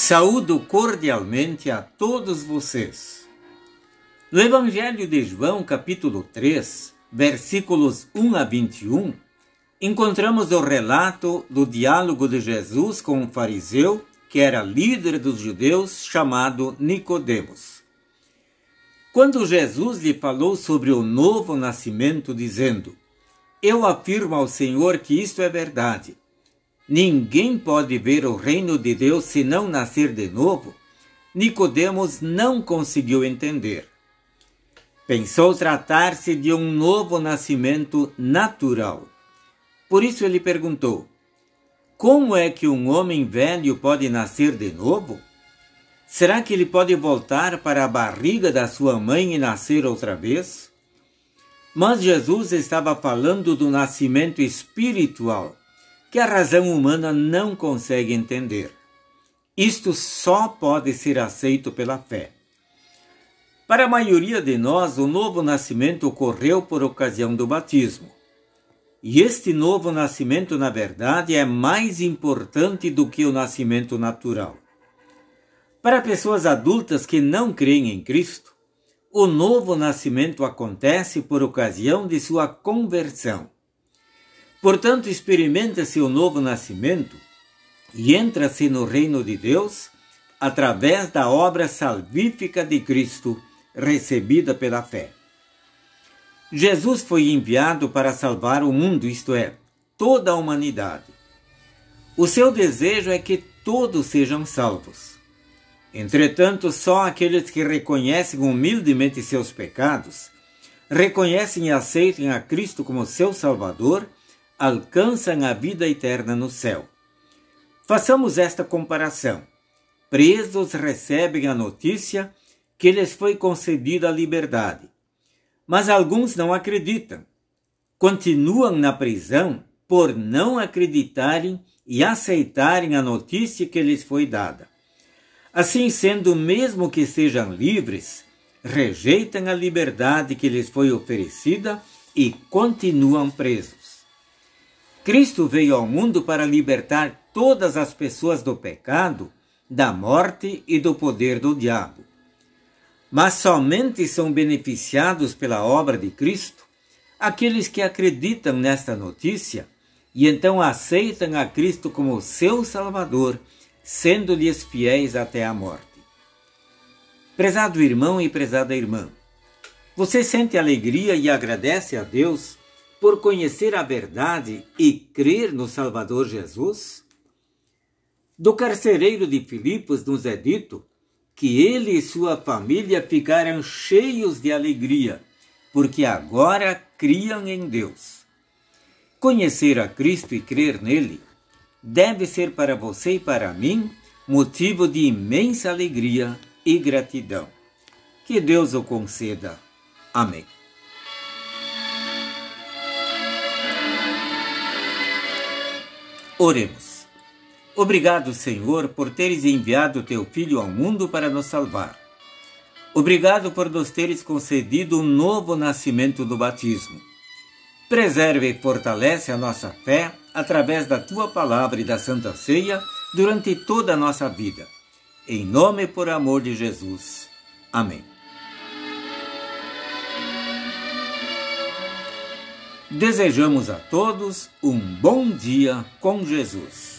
Saúdo cordialmente a todos vocês. No Evangelho de João, capítulo 3, versículos 1 a 21, encontramos o relato do diálogo de Jesus com um fariseu que era líder dos judeus chamado Nicodemos. Quando Jesus lhe falou sobre o novo nascimento, dizendo: Eu afirmo ao Senhor que isto é verdade Ninguém pode ver o reino de Deus se não nascer de novo. Nicodemos não conseguiu entender. Pensou tratar-se de um novo nascimento natural. Por isso ele perguntou: Como é que um homem velho pode nascer de novo? Será que ele pode voltar para a barriga da sua mãe e nascer outra vez? Mas Jesus estava falando do nascimento espiritual que a razão humana não consegue entender. Isto só pode ser aceito pela fé. Para a maioria de nós, o novo nascimento ocorreu por ocasião do batismo. E este novo nascimento, na verdade, é mais importante do que o nascimento natural. Para pessoas adultas que não creem em Cristo, o novo nascimento acontece por ocasião de sua conversão. Portanto, experimenta-se o novo nascimento e entra-se no reino de Deus através da obra salvífica de Cristo recebida pela fé. Jesus foi enviado para salvar o mundo, isto é, toda a humanidade. O seu desejo é que todos sejam salvos. Entretanto, só aqueles que reconhecem humildemente seus pecados, reconhecem e aceitam a Cristo como seu Salvador, alcançam a vida eterna no céu. Façamos esta comparação. Presos recebem a notícia que lhes foi concedida a liberdade. Mas alguns não acreditam. Continuam na prisão por não acreditarem e aceitarem a notícia que lhes foi dada. Assim sendo, mesmo que sejam livres, rejeitam a liberdade que lhes foi oferecida e continuam presos. Cristo veio ao mundo para libertar todas as pessoas do pecado, da morte e do poder do diabo. Mas somente são beneficiados pela obra de Cristo aqueles que acreditam nesta notícia e então aceitam a Cristo como seu Salvador, sendo-lhes fiéis até a morte. Prezado irmão e prezada irmã, você sente alegria e agradece a Deus por conhecer a verdade e crer no Salvador Jesus? Do carcereiro de Filipos nos é dito que ele e sua família ficaram cheios de alegria, porque agora criam em Deus. Conhecer a Cristo e crer nele deve ser para você e para mim motivo de imensa alegria e gratidão. Que Deus o conceda. Amém. Oremos. Obrigado, Senhor, por teres enviado teu Filho ao mundo para nos salvar. Obrigado por nos teres concedido um novo nascimento do batismo. Preserve e fortalece a nossa fé através da tua palavra e da Santa Ceia durante toda a nossa vida. Em nome e por amor de Jesus. Amém. Desejamos a todos um bom dia com Jesus.